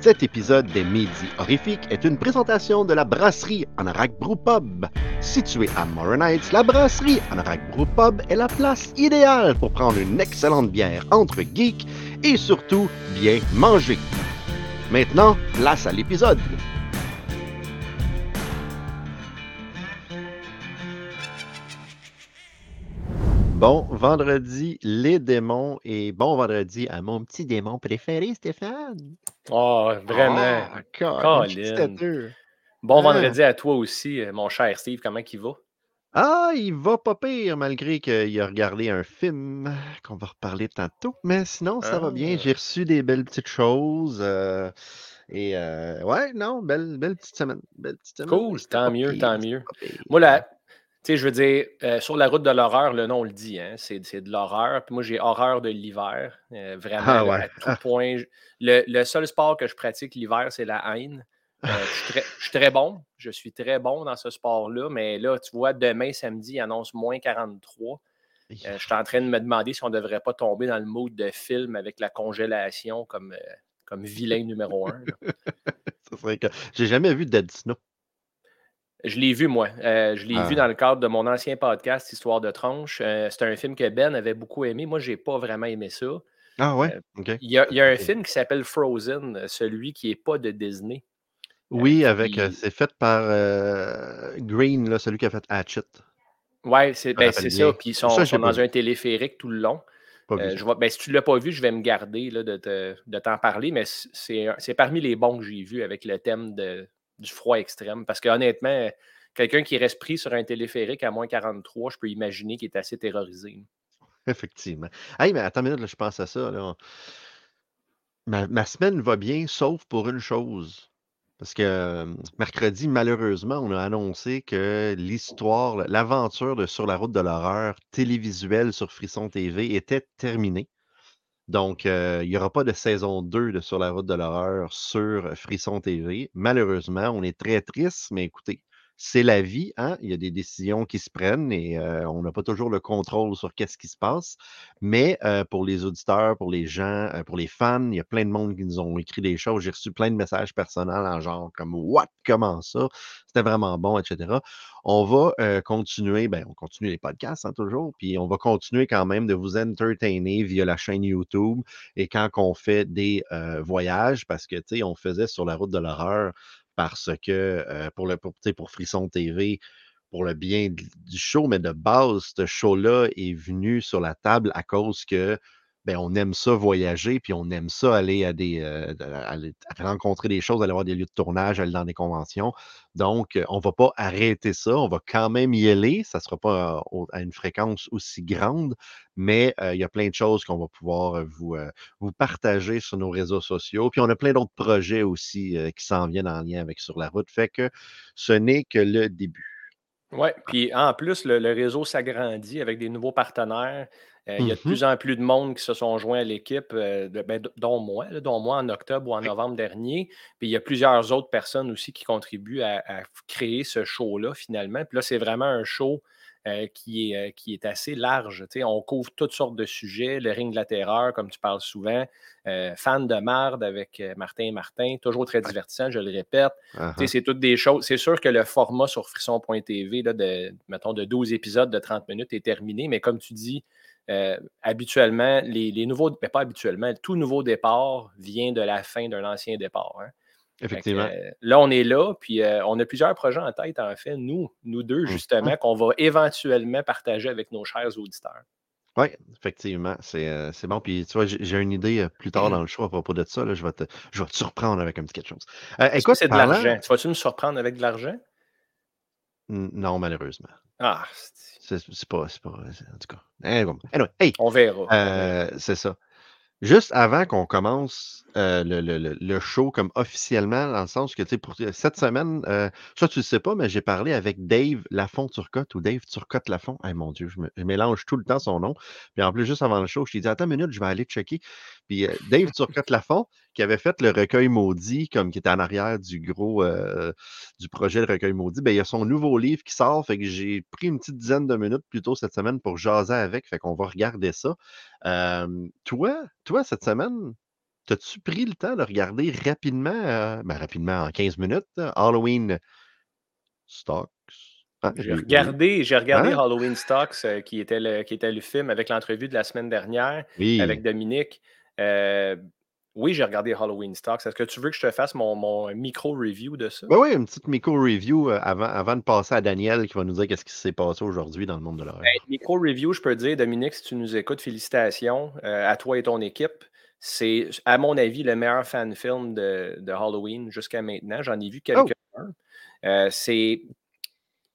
Cet épisode des Midi Horrifiques est une présentation de la brasserie Anorak Pub. Située à Morin Heights, la brasserie Anorak Pub est la place idéale pour prendre une excellente bière entre geeks et surtout bien manger. Maintenant, place à l'épisode. Bon vendredi, les démons, et bon vendredi à mon petit démon préféré, Stéphane. Oh, vraiment. God, têteux. Bon Ah. vendredi à toi aussi, euh, mon cher Steve. Comment il va? Ah, il va pas pire, malgré qu'il a regardé un film qu'on va reparler tantôt. Mais sinon, ça va bien. Ah. J'ai reçu des belles petites choses. euh, et euh, ouais, non, belle, belle petite semaine. Belle petite semaine. Cool, tant mieux, pire, tant mieux. Moi, sais, je veux dire, euh, sur la route de l'horreur, le nom on le dit, hein, c'est de l'horreur. Puis moi, j'ai horreur de l'hiver. euh, vraiment, Ah ouais. à tout point. Le, le seul sport que je pratique l'hiver, c'est la haine. Euh, je, suis très, je suis très bon. Je suis très bon dans ce sport-là. Mais là, tu vois, demain, samedi, il annonce moins 43. Euh, je suis en train de me demander si on ne devrait pas tomber dans le mode de film avec la congélation comme, comme vilain numéro un. J'ai jamais vu Dead Snow. Je l'ai vu, moi. Euh, je l'ai Ah. vu dans le cadre de mon ancien podcast, Histoire de tranche. Euh, c'est un film que Ben avait beaucoup aimé. Moi, je n'ai pas vraiment aimé ça. Ah ouais? Euh. Il y a, il y a un film qui s'appelle Frozen, euh, celui qui n'est pas de Disney. Oui, avec. euh, c'est fait par euh, Green, là, celui qui a fait Hatchet. Oui, c'est ben, ça. Puis ils sont, Ça, dans vu. un téléphérique tout le long. Euh, je vois, ben, si tu ne l'as pas vu, je vais me garder là, de, te- de t'en parler, mais c'est parmi les bons que j'ai vus avec le thème de, du froid extrême. Parce que honnêtement, quelqu'un qui reste pris sur un téléphérique à moins 43, je peux imaginer qu'il est assez terrorisé. Effectivement. Hey, mais attends une minute, je pense à ça. ma semaine va bien, sauf pour une chose. Parce que euh, mercredi, malheureusement, on a annoncé que l'histoire, l'aventure de Sur la route de l'horreur télévisuelle sur Frisson TV était terminée. Donc, euh, il n'y aura pas de saison 2 de Sur la route de l'horreur sur Frisson TV. Malheureusement, on est très triste, mais écoutez, c'est la vie, hein? Il y a des décisions qui se prennent et on n'a pas toujours le contrôle sur qu'est-ce qui se passe. Mais pour les auditeurs, pour les gens, pour les fans, il y a plein de monde qui nous ont écrit des choses. J'ai reçu plein de messages personnels en genre comme What? Comment ça? C'était vraiment bon, etc. On va continuer, ben, on continue les podcasts hein, toujours, puis on va continuer quand même de vous entertainer via la chaîne YouTube et quand on fait des voyages, parce que tu sais, on faisait sur la route de l'horreur parce que pour le pour, pour Frisson TV, pour le bien du show, mais de base, ce show-là est venu sur la table à cause que ben, on aime ça voyager, puis on aime ça aller à des euh, rencontrer des choses, aller voir des lieux de tournage, aller dans des conventions. Donc, euh, on ne va pas arrêter ça, on va quand même y aller. Ça ne sera pas euh, à une fréquence aussi grande, mais il y a plein de choses qu'on va pouvoir vous, partager sur nos réseaux sociaux. Puis on a plein d'autres projets aussi qui s'en viennent en lien avec Sur la route. Fait que ce n'est que le début. Oui, puis en plus, le réseau s'agrandit avec des nouveaux partenaires. Euh, il y a de Mhm. plus en plus de monde qui se sont joints à l'équipe, euh, ben, dont moi, là, dont moi en octobre ou en novembre dernier. Puis il y a plusieurs autres personnes aussi qui contribuent à, à créer ce show-là finalement. Puis là, c'est vraiment un show euh, qui, est, euh, qui est assez large. On couvre toutes sortes de sujets. Le ring de la terreur, comme tu parles souvent. Euh, fan de marde avec Martin et Martin. Toujours très divertissant, je le répète. Ah, sais, c'est toutes des choses. C'est sûr que le format sur frisson.tv, de, mettons, de 12 épisodes de 30 minutes est terminé, mais comme tu dis, euh, habituellement, les, les nouveaux, ben, pas habituellement, tout nouveau départ vient de la fin d'un ancien départ. hein. Que, Effectivement. euh, là, on est là, puis euh, on a plusieurs projets en tête, en fait, nous, nous deux, Mhm. justement, qu'on va éventuellement partager avec nos chers auditeurs. Oui, effectivement, c'est bon. Puis tu vois, j'ai une idée plus tard dans le show à propos de ça. Là, je, vais te, je vais te surprendre avec un petit quelque chose. Écoute, c'est de l'argent? Tu vas-tu me surprendre avec de l'argent? Non, malheureusement. Ah, c'est- pas, c'est pas. En tout cas. Anyway, anyway, hey, on verra. euh, c'est ça. Juste avant qu'on commence euh, le, le- le- show comme officiellement, dans le sens que, tu sais, pour cette semaine, euh, ça, tu le sais pas, mais j'ai parlé avec Dave Lafont-Turcotte ou Dave Turcotte-Lafont. Eh mon Dieu, je, me- je mélange tout le temps son nom. Puis en plus, juste avant le show, je t'ai dit, attends une minute, je vais aller checker. Puis euh, Dave Turcotte-Lafont, qui avait fait le recueil maudit, comme qui était en arrière du gros, euh, du projet Le recueil maudit, ben, il y a son nouveau livre qui sort. Fait que j'ai pris une petite dizaine de minutes plus tôt cette semaine pour jaser avec. Fait qu'on va regarder ça. Euh, toi, toi, cette semaine, t'as-tu pris le temps de regarder rapidement, euh, ben, rapidement, en 15 minutes, Halloween Stocks? Ah, j'ai regardé, j'ai regardé hein? Halloween Stocks, euh, qui, était le, qui était le film avec l'entrevue de la semaine dernière avec Dominique. Euh, oui, j'ai regardé Halloween Stocks. Est-ce que tu veux que je te fasse mon, micro-review de ça? Ben oui, une petite micro-review euh, avant, avant de passer à Daniel qui va nous dire qu'est-ce qui s'est passé aujourd'hui dans le monde de l'horreur. Ben, micro-review, je peux dire, Dominique, si tu nous écoutes, félicitations à toi et ton équipe. C'est, à mon avis, le meilleur fan film de, Halloween jusqu'à maintenant. J'en ai vu oh! quelques-uns. c'est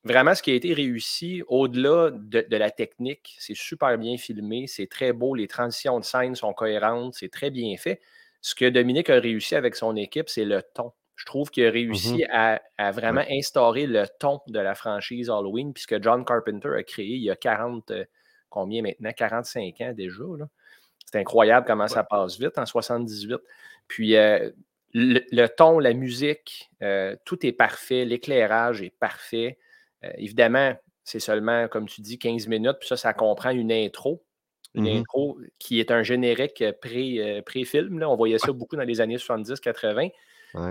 vraiment ce qui a été réussi, au-delà de, la technique, c'est super bien filmé, c'est très beau, les transitions de scène sont cohérentes, c'est très bien fait. Ce que Dominique a réussi avec son équipe, c'est le ton. Je trouve qu'il a mmh réussi à, vraiment instaurer le ton de la franchise Halloween, puisque John Carpenter a créé il y a 40, euh, combien maintenant? 45 ans déjà. C'est incroyable comment ça passe vite en 78. Puis euh, le, ton, la musique, euh, tout est parfait, l'éclairage est parfait. Euh, évidemment, c'est seulement, comme tu dis, 15 minutes, puis ça, ça comprend une intro. Une mmh qui est un générique pré, euh, film On voyait ça beaucoup dans les années 70-80.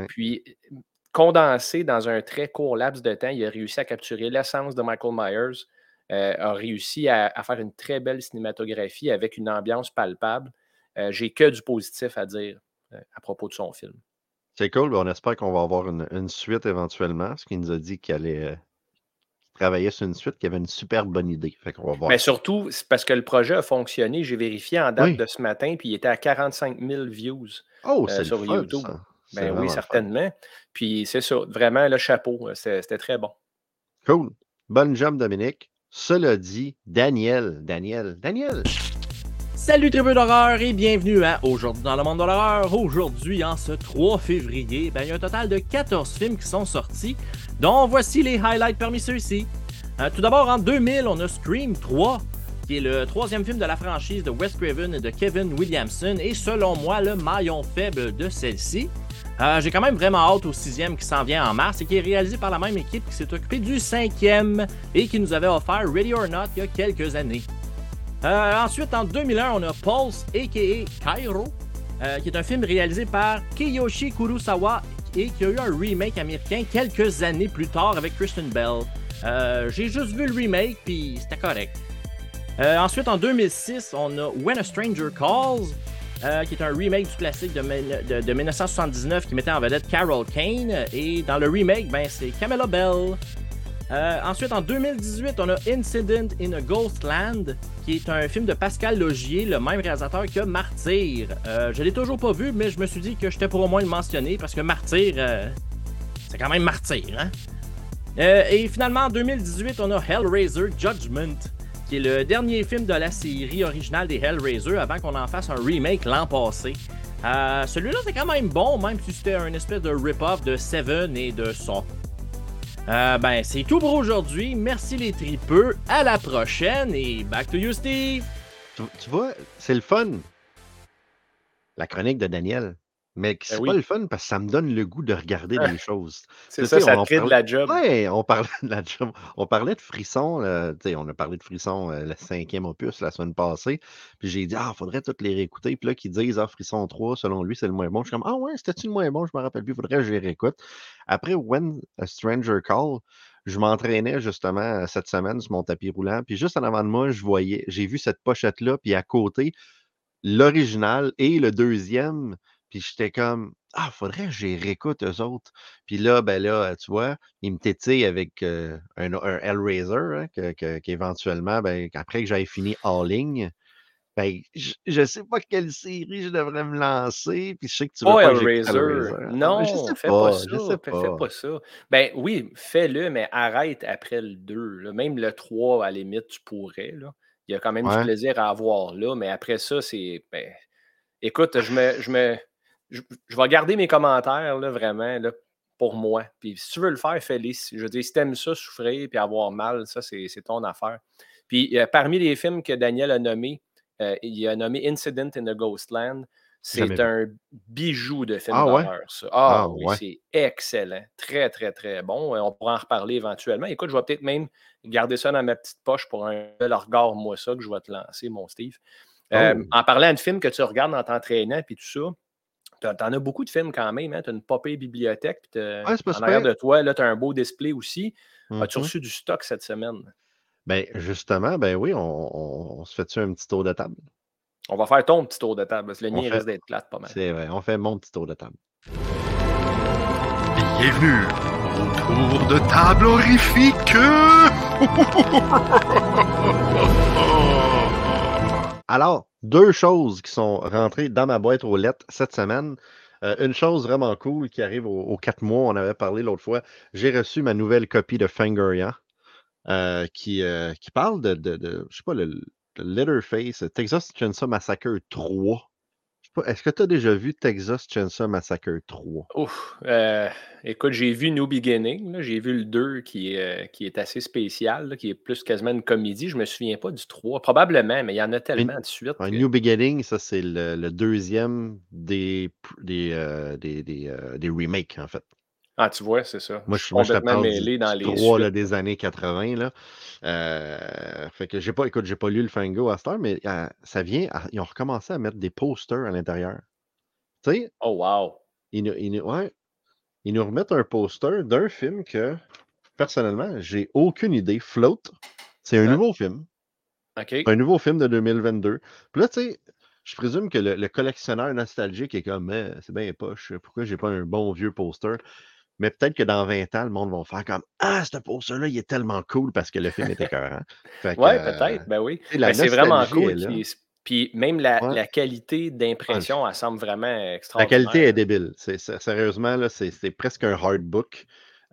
Puis, condensé dans un très court laps de temps, il a réussi à capturer l'essence de Michael Myers, euh, a réussi à, faire une très belle cinématographie avec une ambiance palpable. J'ai que du positif à dire à propos de son film. C'est cool. On espère qu'on va avoir une, une, suite éventuellement. Ce qu'il nous a dit qu'il allait travaillait sur une suite qui avait une super bonne idée. Fait va voir. Mais surtout, c'est parce que le projet a fonctionné. J'ai vérifié en date de ce matin, puis il était à 45 000 views oh, euh, sur YouTube. Ben oui, certainement. Puis c'est ça, vraiment le chapeau. Euh, c'était très bon. Cool. Bonne job, Dominique. Cela dit, Daniel, Daniel, Daniel. Salut tribu d'horreur et bienvenue à Aujourd'hui dans le monde de l'horreur. Aujourd'hui, en ce 3 février, ben, il y a un total de 14 films qui sont sortis, dont voici les highlights parmi ceux-ci. Euh, tout d'abord, en 2000, on a Scream 3, qui est le troisième film de la franchise de Wes Craven et de Kevin Williamson, et selon moi, le maillon faible de celle-ci. Euh, j'ai quand même vraiment hâte au sixième qui s'en vient en mars et qui est réalisé par la même équipe qui s'est occupée du cinquième et qui nous avait offert Ready or Not il y a quelques années. Euh, ensuite, en 2001, on a Pulse, a.k.a. Cairo, qui est un film réalisé par Kiyoshi Kurosawa et qui a eu un remake américain quelques années plus tard avec Kristen Bell. Euh, j'ai juste vu le remake, puis c'était correct. Euh, ensuite, en 2006, on a When a Stranger Calls, euh, qui est un remake du classique de, 1979 qui mettait en vedette Carol Kane. Et dans le remake, ben, c'est Camilla Bell. Ensuite, en 2018, on a Incident in a Ghost Land, qui est un film de Pascal Logier, le même réalisateur que Martyr. je l'ai toujours pas vu, mais je me suis dit que j'étais pour au moins le mentionner parce que Martyr, c'est quand même Martyr, hein? Euh, et finalement, en 2018, on a Hellraiser Judgment, qui est le dernier film de la série originale des Hellraiser avant qu'on en fasse un remake l'an passé. Euh, celui-là, c'est quand même bon, même si c'était un espèce de rip-off de Seven et de Saw. Euh, ben, c'est tout pour aujourd'hui. Merci les tripeux. À la prochaine et back to you, Steve. tu vois, c'est le fun. La chronique de Daniel. Mais ben c'est pas le fun parce que ça me donne le goût de regarder des choses. C'est ça, ça crée de la job. Ouais, on parlait de la job. On parlait de Frisson, on a parlé de Frisson, le cinquième opus la semaine passée. Puis j'ai dit, ah, faudrait toutes les réécouter. Puis là, qu'ils disent, ah, Frisson 3, selon lui, c'est le moins bon. Je suis comme, ah ouais, c'était-tu le moins bon? Je me rappelle plus, faudrait que je les réécoute. Après, When a Stranger Call, je m'entraînais justement cette semaine sur mon tapis roulant. Puis juste en avant de moi, je voyais, j'ai vu cette pochette-là. Puis à côté, l'original et le deuxième puis j'étais comme, ah, faudrait que j'y réécoute eux autres. Puis là, ben là, tu vois, ils me tétillent avec un, un, Hellraiser, hein, qu'éventuellement, ben, après que j'aille fini en ligne, ben, je ne sais pas quelle série je devrais me lancer, puis je sais que tu veux pas Hellraiser. Hein. Non, je fais pas, ça. Fais, pas ça. Ben oui, fais-le, mais arrête après le 2. Même le 3, à la limite, tu pourrais. Là. Il y a quand même du plaisir à avoir là, mais après ça, c'est. Ben, écoute, je me, je me, je, vais garder mes commentaires, là, vraiment, là, pour moi. Puis si tu veux le faire, fais-le. Je veux dire, si t'aimes ça, souffrir puis avoir mal, ça, c'est ton affaire. Puis euh, parmi les films que Daniel a nommés, euh, il a nommé Incident in the Ghostland. C'est un bijou de film ah, d'horreur, ça. Ah, ah oui, c'est excellent. Très, très, très bon. On pourra en reparler éventuellement. Écoute, je vais peut-être même garder ça dans ma petite poche pour un bel regard, moi, ça, que je vais te lancer, mon Steve. Euh, oh. en parlant de film que tu regardes en t'entraînant puis tout ça, t'en as beaucoup de films quand même. Hein? Tu as une popée bibliothèque. Puis Ouais, c'est pas en arrière de toi, là, tu as un beau display aussi. As-tu Mhm. reçu du stock cette semaine? Ben, justement, ben oui, on, on- on se fait-tu un petit tour de table? On va faire ton petit tour de table. parce que Le mien fait- risque d'être plate pas mal. C'est vrai, on fait mon petit tour de table. Bienvenue au tour de table horrifique. Alors, deux choses qui sont rentrées dans ma boîte aux lettres cette semaine. Euh, une chose vraiment cool qui arrive aux, quatre mois, on avait parlé l'autre fois. J'ai reçu ma nouvelle copie de Fangoria euh, qui, euh, qui parle de, de, je sais pas, le, le Letterface, Texas Chainsaw Massacre 3. Pas, Est-ce que tu as déjà vu Texas Chainsaw Massacre 3? Ouf. euh, écoute, j'ai vu New Beginning. J'ai vu le 2 qui est, euh, qui est assez spécial, là, qui est plus quasiment une comédie. Je me souviens pas du 3. Probablement, mais il y en a tellement de suite. Que- New Beginning, ça c'est le, le deuxième des, euh, des, des, euh, des remakes, en fait. Ah, tu vois, c'est ça. Moi, je suis complètement mêlé dans les 3 là, des années 80. Là. Euh, fait que j'ai pas, écoute, j'ai pas lu le Fango à cette heure, mais euh, ça vient, à- ils ont recommencé à mettre des posters à l'intérieur. Tu sais, Oh, wow. ils nous, ils ouais, ils nous remettent un poster d'un film que, personnellement, j'ai aucune idée. Float, c'est un Ouais. nouveau film. OK. Un nouveau film de 2022. Puis là, tu sais, je présume que le, le collectionneur nostalgique est comme, Eh, c'est bien poche, pourquoi j'ai pas un bon vieux poster? Mais peut-être que dans 20 ans, le monde va faire comme, ah, ce poster-là, il est tellement cool parce que le film est écœurant. Ouais, euh, peut-être. Ben oui. la Ben, c'est vraiment cool. Puis, même la, Ouais. la qualité d'impression, elle semble vraiment La extraordinaire. qualité est débile. Sérieusement, c'est presque un hard book.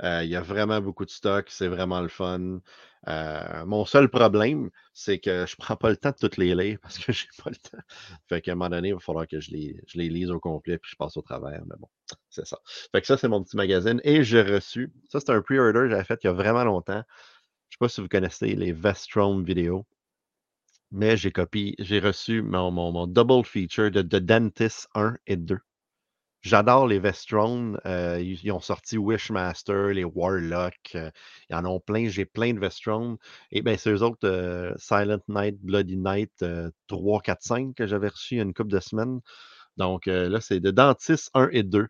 Euh, Il y a vraiment beaucoup de stock. C'est vraiment le fun. Euh, mon seul problème, c'est que je prends pas le temps de toutes les lire parce que j'ai pas le temps. Fait qu'à un moment donné, il va falloir que je les, je les lise au complet puis je passe au travers. Mais bon, c'est ça. Fait que ça, c'est mon petit magazine. Et j'ai reçu. Ça, c'est un pre-order que j'avais fait il y a vraiment longtemps. Je sais pas si vous connaissez les Vestron vidéos. Mais j'ai copié, j'ai reçu mon, mon, mon double feature de The Dentist 1 et 2. J'adore les Vestron. euh, ils, ils ont sorti Wishmaster, les Warlock. euh, ils en ont plein. J'ai plein de Vestron. Et bien, c'est eux autres, euh, Silent Night, Bloody Night euh, 3, 4, 5 que j'avais reçu il y a une couple de semaines. Donc euh, là, c'est de Dentist 1 et 2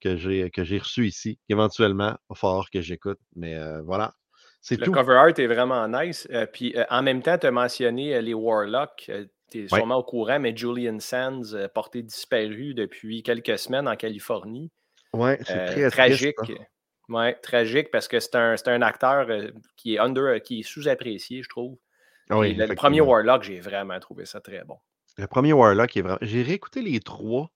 que j'ai que j'ai reçu ici. Éventuellement, il va falloir que j'écoute. Mais euh, voilà. C'est Le tout. cover art est vraiment nice. Puis en même temps, tu as mentionné les Warlocks. Tu es Ouais. sûrement au courant, mais Julian Sands, euh, porté disparu depuis quelques semaines en Californie. Ouais, c'est Euh, tragique. triste, ça. Ouais, tragique parce que c'est un, un acteur euh, qui est under, qui est sous-apprécié, je trouve. Ah oui, le, le premier. Warlock, j'ai vraiment trouvé ça très bon. Le premier Warlock est vraiment. J'ai réécouté les trois.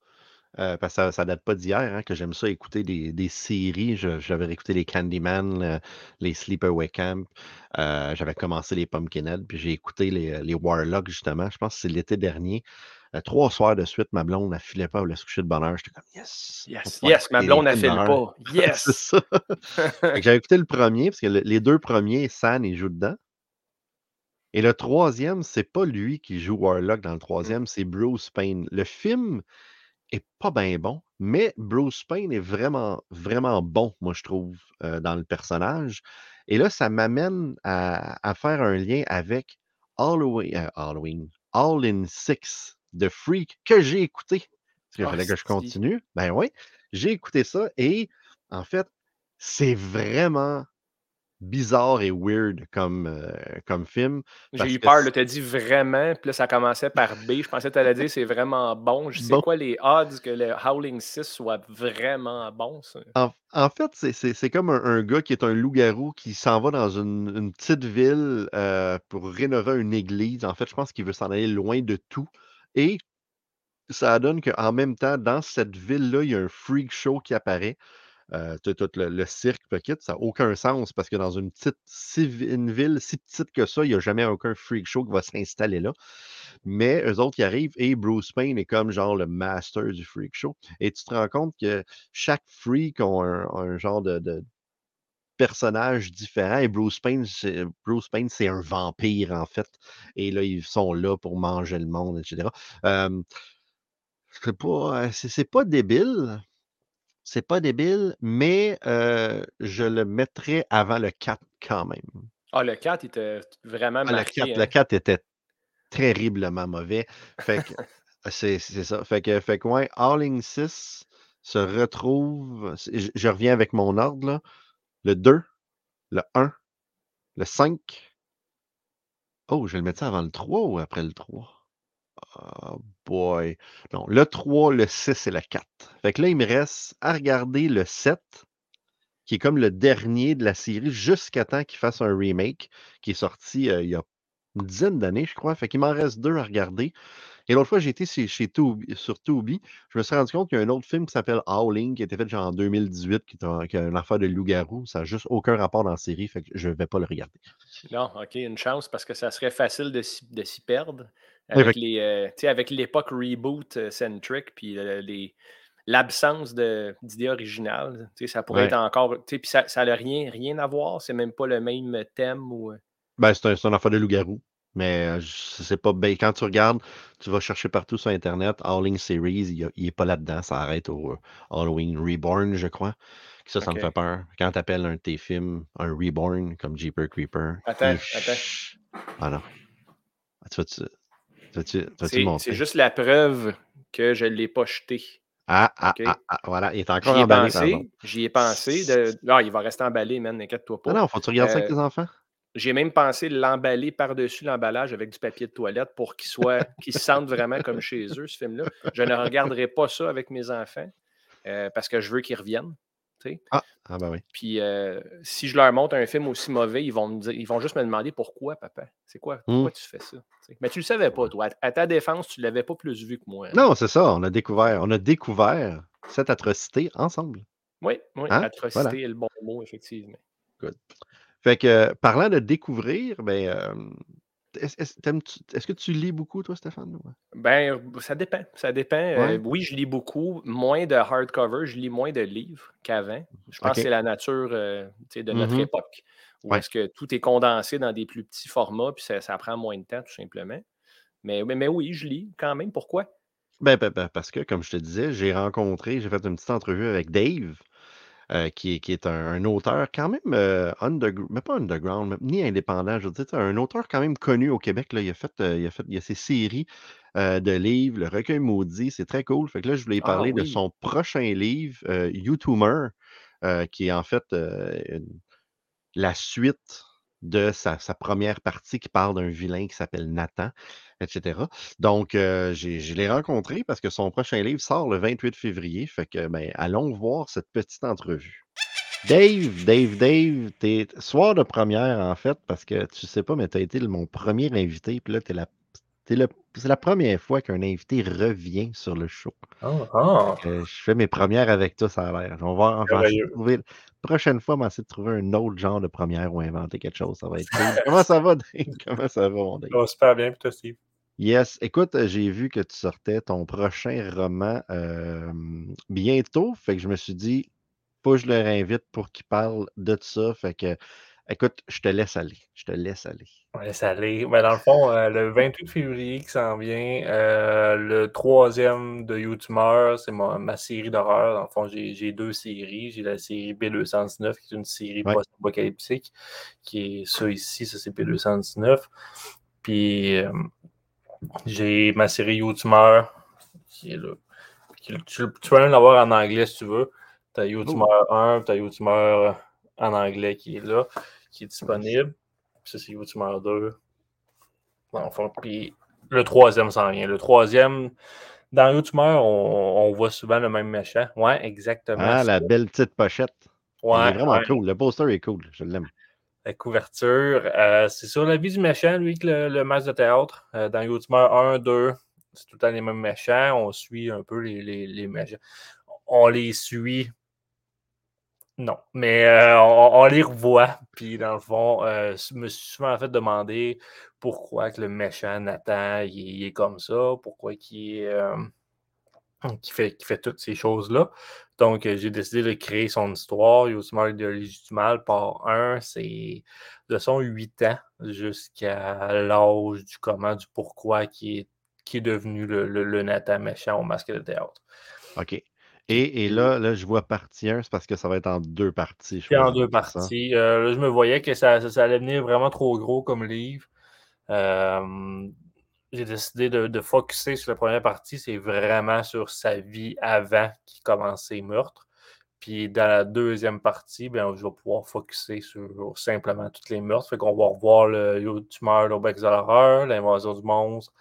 Euh, parce que ça, ça date pas d'hier, hein, que j'aime ça écouter des, des séries. J'avais réécouté les Candyman, le- les Sleepaway Camp. euh, J'avais commencé les Pumpkinhead, puis j'ai écouté les, les Warlocks, justement. Je pense que c'est l'été dernier. Euh, trois soirs de suite, ma blonde, filait pas, elle voulait se coucher de bonheur. J'étais comme, yes! Yes, yes, ma blonde, file d'horreur. pas. Yes! J'avais écouté le premier, parce que le- les deux premiers, San, il joue dedans. Et le troisième, c'est pas lui qui joue Warlock dans le Mm. troisième, c'est Bruce Payne. Le film est pas bien bon, mais Bruce Payne est vraiment, vraiment bon, moi, je trouve, euh, dans le personnage. Et là, ça m'amène à, à faire un lien avec Halloween, euh, Halloween, All in Six de Freak que j'ai écouté. Parce qu'il Ah, fallait que je continue. Ben oui, j'ai écouté ça et en fait, c'est vraiment bizarre et weird comme, euh, comme film. J'ai eu peur, là, t'as dit vraiment, puis là, ça commençait par B. Je pensais que t'allais dire c'est vraiment bon. Je sais Bon. quoi les odds que le Howling 6 soit vraiment bon, ça? En, en fait, c'est- comme un, un gars qui est un loup-garou qui s'en va dans une, une petite ville euh, pour rénover une église. En fait, je pense qu'il veut s'en aller loin de tout. Et ça donne qu'en même temps, dans cette ville-là, il y a un freak show qui apparaît. Euh, tout, tout le, le cirque, kit, ça n'a aucun sens parce que dans une petite une ville si petite que ça, il n'y a jamais aucun freak show qui va s'installer là. Mais eux autres, ils arrivent et Bruce Payne est comme genre le master du freak show. Et tu te rends compte que chaque freak a un, genre de, de personnage différent. Et Bruce Payne, Bruce Payne, c'est un vampire en fait. Et là, ils sont là pour manger le monde, etc. Euh, c'est pas, c'est pas débile. C'est pas débile, mais euh, je le mettrais avant le 4 quand même. Ah, le 4, il était vraiment Ah, le, marqué. 4, hein? le 4 était terriblement mauvais. Fait que, C'est c'est ça. Fait que, fait que ouais, Howling 6 se retrouve. Je, je reviens avec mon ordre, là. Le 2, le 1, le 5. Oh, je vais le mettre ça avant le 3 ou après le 3? Oh boy. Non, le 3, le 6 et le 4. Fait que là, il me reste à regarder le 7, qui est comme le dernier de la série, jusqu'à temps qu'il fasse un remake, qui est sorti euh, il y a une dizaine d'années, je crois. Fait qu'il m'en reste deux à regarder. Et l'autre fois, j'ai été chez, chez sur Tubi. Je me suis rendu compte qu'il y a un autre film qui s'appelle Howling, qui a été fait en 2018, qui est, un- qui une affaire de loup-garou. Ça n'a juste aucun rapport dans la série, fait que je ne vais pas le regarder. Non, OK, une chance parce que ça serait facile de s'y perdre avec les, euh, avec l'époque reboot euh, centric puis les l'absence de- d'idée originale. tu sais, Ça pourrait Ouais. être encore. tu sais, Puis ça n'a rien, rien à voir. C'est même pas le même thème. Ou... euh, Ben, c'est un, une affaire de loup-garou. Mais pas. Ben, quand tu regardes, tu vas chercher partout sur Internet, Howling Series, il n'est pas là-dedans. Ça arrête au Halloween Reborn, je crois. Ça, ça me fait peur. Quand tu appelles un de tes films un Reborn, comme Jeeper Creeper. Attends, attends. Ah non. Ah, tu tu vas-tu, tu vas-tu le C'est juste la preuve que je ne l'ai pas jeté. Ah, ah, ah, ah, voilà. Il est encore J'y ai emballé, pensé. J'y ai pensé. De... Ah, il va rester emballé, man. N'inquiète-toi Ah pas. non, faut que tu regardes ça avec Euh, tes enfants? J'ai même pensé l'emballer par-dessus l'emballage avec du papier de toilette pour qu'il soit, qu'ils se sentent vraiment comme chez eux, ce film-là. Je ne regarderai pas ça avec mes enfants euh, parce que je veux qu'ils reviennent. Ah, ah ben oui. Puis euh, si je leur montre un film aussi mauvais, ils vont, me dire- ils vont juste me demander pourquoi, papa? C'est quoi? Pourquoi Hmm. tu fais ça? Mais tu le savais pas, toi. À, ta défense, tu ne l'avais pas plus vu que moi. hein. Non, c'est ça. On a découvert, on a découvert cette atrocité ensemble. Oui, oui, Hein? atrocité Voilà. est le bon mot, effectivement. Fait que, euh, parlant de découvrir, ben, euh, est-ce que tu lis beaucoup, toi, Stéphane? Ben, ça dépend. Ça dépend. Euh, oui, je lis beaucoup. Moins de hardcover. Je lis moins de livres qu'avant. Je pense que c'est la nature euh, de notre Mhm. époque. Où Ouais. est-ce que tout est condensé dans des plus petits formats, puis ça, ça prend moins de temps, tout simplement. Mais, mais, mais oui, je lis quand même. Pourquoi? Ben, ben, ben, parce que, comme je te disais, j'ai rencontré, j'ai fait une petite entrevue avec Dave, euh, qui, est, qui est un, un auteur quand même euh, underground, mais pas underground, mais- ni indépendant, je veux dire, un auteur quand même connu au Québec. Là, il, a fait, euh, il, a fait, il a ses séries euh, de livres, Le Recueil Maudit, c'est très cool. Fait que là, je voulais Ah parler de son prochain livre, euh, YouTuber, euh, qui est en fait euh, une- la suite de sa, première partie qui parle d'un vilain qui s'appelle Nathan, etc. Donc, euh, je l'ai rencontré parce que son prochain livre sort le 28 février. Fait que, ben, allons voir cette petite entrevue. Dave, Dave, Dave, t'es soir de première en fait, parce que tu sais pas, mais tu été mon premier invité, puis là, t'es la, t'es le- c'est la première fois qu'un invité revient sur le show. Ah, ah. Euh, je fais mes premières avec toi, ça a l'air. On va, on va de trouver. Prochaine fois, on va essayer de trouver un autre genre de première ou inventer quelque chose. Ça va être cool. Comment ça va, Dave? Comment ça va, mon Dave? Ça va super bien, puis toi, Steve? Yes. Écoute, j'ai vu que tu sortais ton prochain roman euh, bientôt. Fait que je me suis dit, faut que je le réinvite pour qu'il parle de ça. Fait que, écoute, je te laisse aller. Je te laisse aller. On laisse aller. Mais dans le fond, euh, le 28 février qui s'en vient, euh, le troisième de YouTuber, c'est ma, ma série d'horreur. Dans le fond, j'ai deux séries. J'ai la série B219, qui est une série Ouais. post-apocalyptique, qui est ça ici, ça c'est B219. Puis euh, j'ai ma série YouTuber, qui est là. Qui- tu, tu peux même l'avoir en anglais si tu veux. Tu as YouTuber 1, tu as YouTuber en anglais qui est là, qui est disponible. Puis ça, c'est YouTuber 2. Dans le fond. Puis le troisième s'en vient. Le troisième, dans YouTuber, on, on voit souvent le même méchant. Ouais, exactement. Ah, la belle petite pochette. Ouais, est vraiment ouais. cool. Le poster est cool. Je l'aime. La couverture. euh, c'est sur la vie du méchant, lui, que le, le match de théâtre. Euh, dans YouTuber 1, 2, c'est tout le temps les mêmes méchants. On suit un peu les, les, les méchants. On les suit. Non, mais euh, on, les revoit. Puis dans le fond, euh, je me suis souvent fait demander pourquoi que le méchant Nathan il, est- comme ça, pourquoi euh, qui fait, toutes ces choses-là. Donc, euh, j'ai décidé de créer son histoire. Yosemite du mal, part 1, c'est de son 8 ans jusqu'à l'âge du comment, du pourquoi qui est, devenu le, le, le Nathan méchant au masque de théâtre. OK. Et, et là, là, je vois partie 1, c'est parce que ça va être en deux parties. je en deux parties. Euh, là, je me voyais que ça, ça, ça allait venir vraiment trop gros comme livre. Euh, j'ai décidé de, de focuser sur la première partie, c'est vraiment sur sa vie avant qu'il commence ses meurtres. Puis dans la deuxième partie, ben, je vais pouvoir focuser sur simplement toutes les meurtres. Fait qu'on va revoir le Tumeur, l'Urbex de l'horreur, l'invasion du monstre,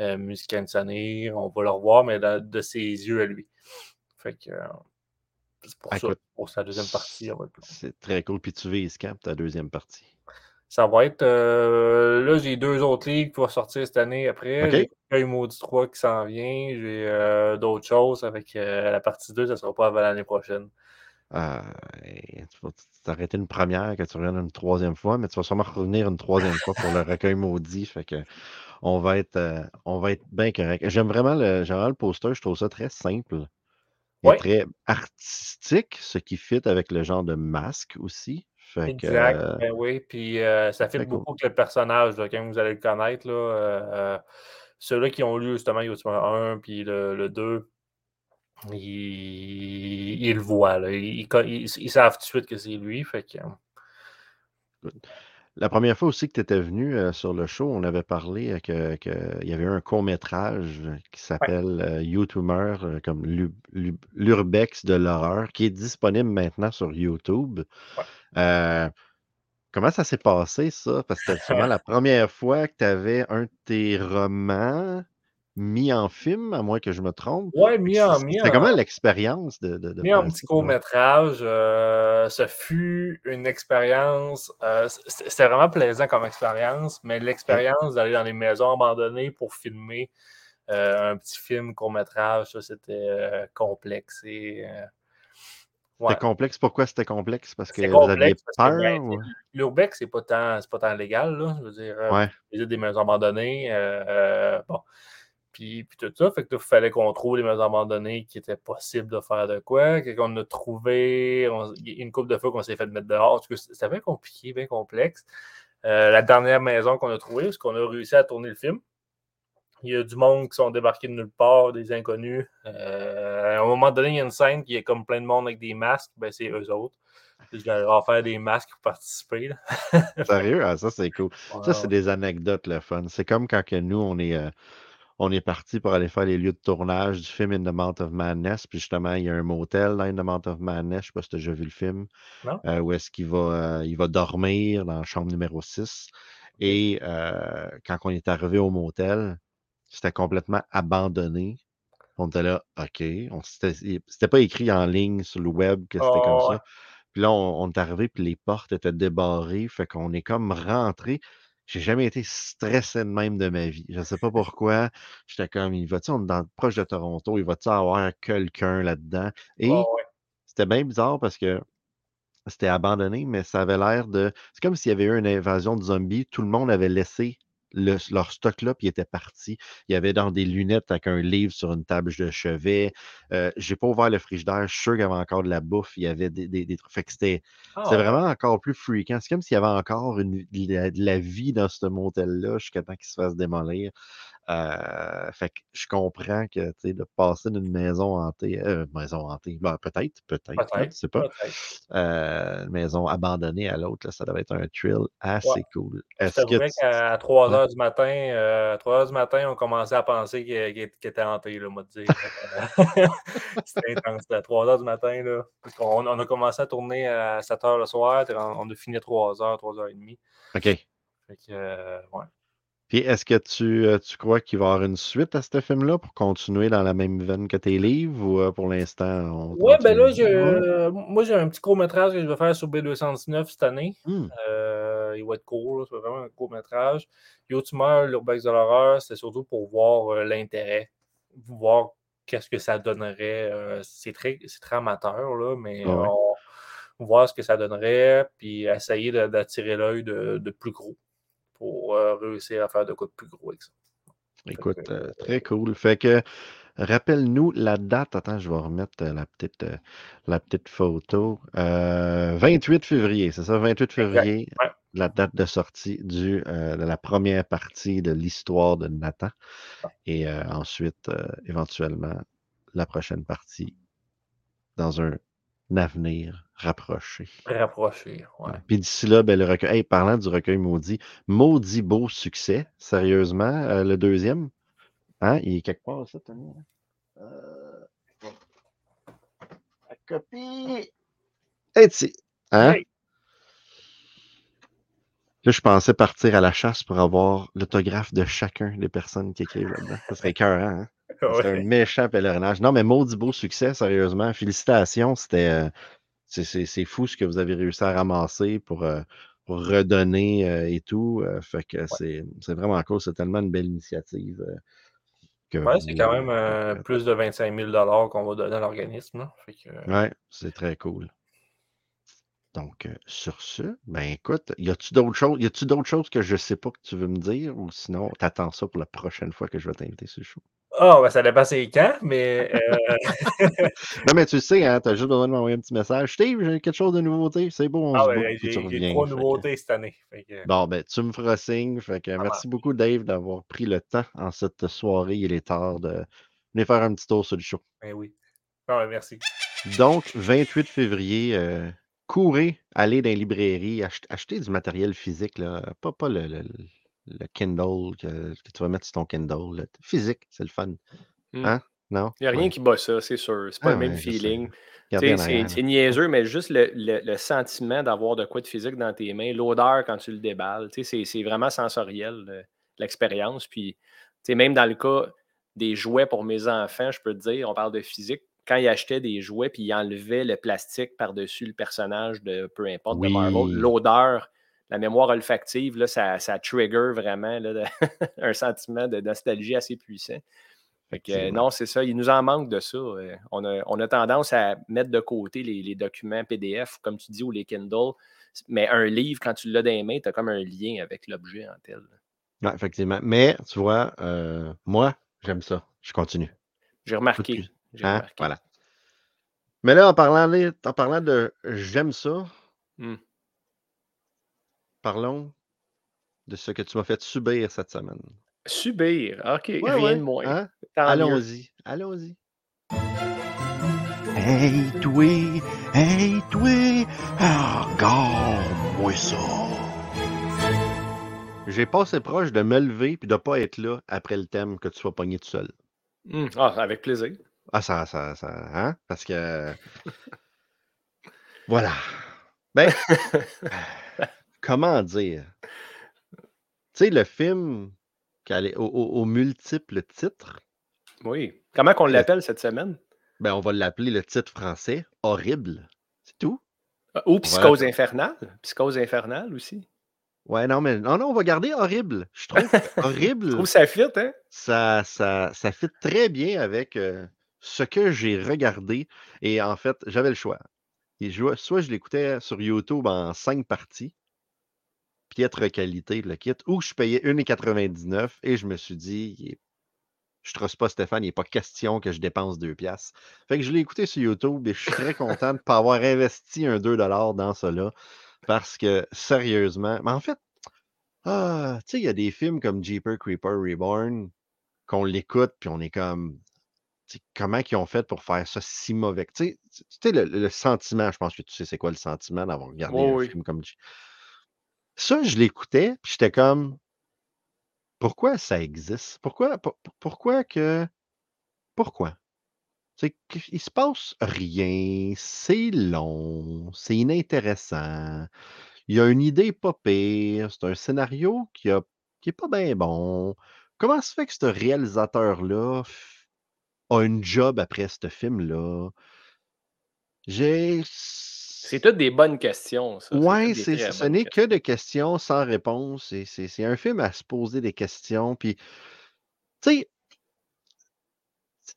euh, Musique on va le revoir, mais de, ses yeux à lui. Fait que euh, c'est pour ça, pour sa deuxième partie. C'est très cool. Puis tu vises quand ta deuxième partie? Ça va être. Euh, là, j'ai deux autres livres qui vont sortir cette année après. J'ai J'ai Maudit 3 qui s'en vient. J'ai euh, d'autres choses avec euh, la partie 2, ça ne sera pas avant l'année prochaine. Tu vas t'arrêter une première, que tu reviennes une troisième fois, mais tu vas sûrement revenir une troisième fois pour le recueil maudit. Fait que on va être, on va être bien correct. J'aime vraiment le, le poster, je trouve ça très simple. Très artistique, ce qui fit avec le genre de masque aussi exact, euh, ben oui. Puis euh, ça fait beaucoup avec le personnage, quand vous allez le connaître. Là, euh, Ceux-là qui ont lu justement Youtube 1 puis le, 2, ils, le voient. Là. Ils, savent tout de suite que c'est lui. Fait que... La première fois aussi que tu étais venu sur le show, on avait parlé qu'il y avait un court-métrage qui s'appelle YouTuber, comme l'Urbex de l'horreur, qui est disponible maintenant sur YouTube. Euh, comment ça s'est passé, ça? Parce que c'était sûrement la première fois que tu avais un de tes romans mis en film, à moins que je me trompe. Oui, mis en. C'était comment l'expérience de, de, Mis en petit court-métrage. Euh, ce fut une expérience. Euh, c'était vraiment plaisant comme expérience, mais l'expérience d'aller dans les maisons abandonnées pour filmer un petit film court-métrage, ça, c'était complexe. Et, c'était complexe. Pourquoi c'était complexe? Parce que vous aviez peur? Ben, L'urbex, c'est pas tant, pas tant légal, là. Je veux dire, euh, des maisons abandonnées. Euh, euh, bon. Puis, puis, tout ça, fait que il fallait qu'on trouve les maisons abandonnées qui étaient possibles de faire de quoi. Qu'on a trouvé une couple de fois qu'on s'est fait mettre dehors. C'était bien compliqué, bien complexe. la dernière maison qu'on a trouvée, parce qu'on a réussi à tourner le film. Il y a du monde qui sont débarqués de nulle part, des inconnus. Euh, à un moment donné, il y a une scène qui est comme plein de monde avec des masques. Ben, c'est eux autres. Je vais leur faire des masques pour participer. Sérieux? Ah, ça, c'est cool. Ça, c'est des anecdotes, le fun. C'est comme quand que nous, on est, euh, on est parti pour aller faire les lieux de tournage du film In the Mount of Madness. Puis justement, il y a un motel dans In the Mount of Madness. Je ne sais pas si tu as déjà vu le film. Euh, où est-ce qu'il va, il va dormir dans la chambre numéro 6. Et quand on est arrivé au motel, c'était complètement abandonné. On était là, OK. C'était pas écrit en ligne sur le web que c'était comme ça. Puis là, on, est arrivé, puis les portes étaient débarrées. Fait qu'on est comme rentré. J'ai jamais été stressé de même de ma vie. Je ne sais pas pourquoi. J'étais comme, il va-tu, on est dans, proche de Toronto, il va-tu avoir quelqu'un là-dedans? Et c'était bien bizarre parce que c'était abandonné, mais ça avait l'air de. C'est comme s'il y avait eu une invasion de zombies. Tout le monde avait laissé leur stock là, puis ils étaient partis. Il y avait dans des lunettes avec un livre sur une table de chevet. Euh, J'ai pas ouvert le frigidaire, je suis sûr qu'il y avait encore de la bouffe. Il y avait des, des, trucs. Fait que c'était ah vraiment encore plus freakant. C'est comme s'il y avait encore une, de, la, vie dans ce motel-là jusqu'à temps qu'il se fasse démolir. Euh, fait que je comprends que de passer d'une maison hantée, euh, maison hantée, ben, peut-être, peut-être, je ne sais pas, euh, maison abandonnée à l'autre, ça devait être un thrill assez cool. C'est vrai qu'à 3 h du matin, à 3 heures du matin, on commençait à penser qu'il était hanté, là, moi, dire. C'était intense. À 3 h du matin, là, on, on, a commencé à tourner à 7 h le soir, on a fini à 3 h, 3 h 30. OK. Fait que, ouais. Puis est-ce que tu, euh, tu crois qu'il va y avoir une suite à ce film-là pour continuer dans la même veine que tes livres ou euh, pour l'instant? Oui, ben là, je, moi j'ai un petit court-métrage que je vais faire sur B219 cette année. Hmm. Euh, il va être court, c'est vraiment un court-métrage. Yo, tu meurs, l'Urbex de l'horreur, c'est surtout pour voir l'intérêt, voir qu'est-ce que ça donnerait. c'est très, très amateur, là, mais voir ce que ça donnerait, puis essayer d'attirer l'œil de, de plus gros pour euh, réussir à faire de quoi de plus gros avec ça. Écoute, euh, très cool. Fait que rappelle-nous la date. Attends, je vais remettre euh, la petite, la petite photo. 28 février, c'est ça, 28 février, la date de sortie du, de la première partie de l'histoire de Nathan. Ah. Et ensuite, éventuellement, la prochaine partie dans un avenir rapprocher. Rapprocher, ouais. Ouais. Puis d'ici là, ben, le recueil. Hey, parlant du recueil maudit, maudit beau succès, sérieusement, euh, le deuxième. Hein? Il est quelque part, ça, Tony? Euh... La copie. Hey, hein? Hey. Là, je pensais partir à la chasse pour avoir l'autographe de chacun des personnes qui écrivent là-dedans. Ça serait écœurant, hein? Ouais. un méchant pèlerinage. Non, mais maudit beau succès, sérieusement. Félicitations. C'était. euh, c'est- fou ce que vous avez réussi à ramasser pour, euh, pour redonner euh, et tout. euh, fait que c'est c'est vraiment cool. C'est tellement une belle initiative. Ouais, c'est quand même euh, plus de 25 000 qu'on va donner à l'organisme. Fait que, Ouais, c'est très cool. Donc, euh, sur ce, ben écoute, y a-tu d'autres choses, y a-tu d'autres choses que je sais pas que tu veux me dire ou sinon t'attends ça pour la prochaine fois que je vais t'inviter sur le show? Ah, ben, ça dépend c'est quand, mais euh, Non, mais tu sais, hein, t'as juste besoin de m'envoyer un petit message. Steve, j'ai quelque chose de nouveauté. C'est bon, on ah, book, j'ai tu trois que- nouveautés cette année. Que, Bon, ben, tu me feras signe. Fait que merci beaucoup, Dave, d'avoir pris le temps en cette soirée. Il est tard de venir faire un petit tour sur le show. ben oui. Ah, ouais, merci. Donc, 28 février, euh, courez, allez dans les librairies, ach- achetez du matériel physique, là, pas, pas le, le- le Kindle que, que tu vas mettre sur ton Kindle. Physique, c'est le fun. Hmm. Hein? Non? Il n'y a rien Ouais. qui bat ça, c'est sûr. C'est pas Ah le même ouais, je sais. feeling. C'est niaiseux, mais juste le, le- le sentiment d'avoir de quoi de physique dans tes mains, l'odeur quand tu le déballes, c'est vraiment sensoriel, l'expérience. Puis, même dans le cas des jouets pour mes enfants, je peux te dire, on parle de physique, quand ils achetaient des jouets puis ils enlevaient le plastique par-dessus le personnage de peu importe de Marvel, l'odeur, la mémoire olfactive, là, ça, ça trigger vraiment là, de- un sentiment de nostalgie assez puissant. Fait que, euh, non, c'est ça. Il nous en manque de ça. euh, On a, on a tendance à mettre de côté les, les documents PDF, comme tu dis, ou les Kindle. Mais un livre, quand tu l'as dans les mains, tu as comme un lien avec l'objet en tel. Ouais, effectivement. Mais, tu vois, euh, moi, j'aime ça. Je continue. J'ai remarqué. J'ai Hein? remarqué. Voilà. Mais là, en parlant, de- en parlant de j'aime ça, Hmm. Parlons de ce que tu m'as fait subir cette semaine. Subir. OK, Ouais, rien ouais, de moins. hein? Allons-y, allons-y. Hey, toi, hey, toi, regarde-moi ça. J'ai passé proche de me lever puis de pas être là après le thème que tu sois pogné tout seul. Hmm. Ah, avec plaisir. Ah, ça, ça, ça, hein? Parce que. voilà. Ben, comment dire? Tu sais, le film qui allait- aux, aux- multiples titres, Oui. Comment qu'on Le- l'appelle cette semaine? ben, on va l'appeler le titre français Horrible. C'est tout? Ah, Ou Psychose infernale. Psychose infernale aussi. Ouais, non, mais non, non, on va garder Horrible. Je trouve que Je Horrible, trouve ça fit, hein? ça, ça, ça fit très bien avec euh, ce que j'ai regardé. Et en fait, j'avais le choix. Et je- soit je l'écoutais sur YouTube en cinq parties, piètre qualité, le kit, ou je payais 1,99 et je me suis dit, je ne trosse pas Stéphane, il n'est pas question que je dépense 2 piastres. Fait que je l'ai écouté sur YouTube et je suis très content de ne pas avoir investi un 2 dans là. Parce que sérieusement, mais en fait, ah, tu sais, il y a des films comme Jeeper Creeper Reborn qu'on l'écoute puis on est comme comment ils ont fait pour faire ça si mauvais? Tu sais, le, le sentiment, je pense que tu sais c'est quoi le sentiment d'avoir regardé un oui. film comme Ça, je l'écoutais, puis j'étais comme pourquoi ça existe? Pourquoi, pour- pour- pourquoi que. Pourquoi? Tu sais, qu- il se passe rien, c'est long, c'est inintéressant. Il y a une idée pas pire, c'est un scénario qui a, est pas bien bon. Comment se fait que ce réalisateur-là a une job après ce film-là? J'ai. C'est toutes des bonnes questions, des très ce n'est que de questions sans réponse. C'est, un film à se poser des questions. Puis, tu sais,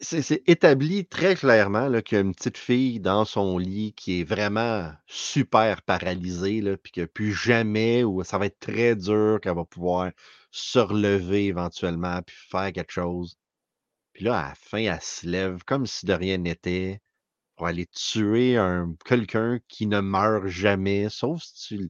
c'est, établi très clairement qu'il y a une petite fille dans son lit qui est vraiment super paralysée, là, puis que plus jamais, ou ça va être très dur qu'elle va pouvoir se relever éventuellement, puis faire quelque chose. Puis là, à la fin, elle se lève comme si de rien n'était pour aller tuer un, quelqu'un qui ne meurt jamais, sauf si tu.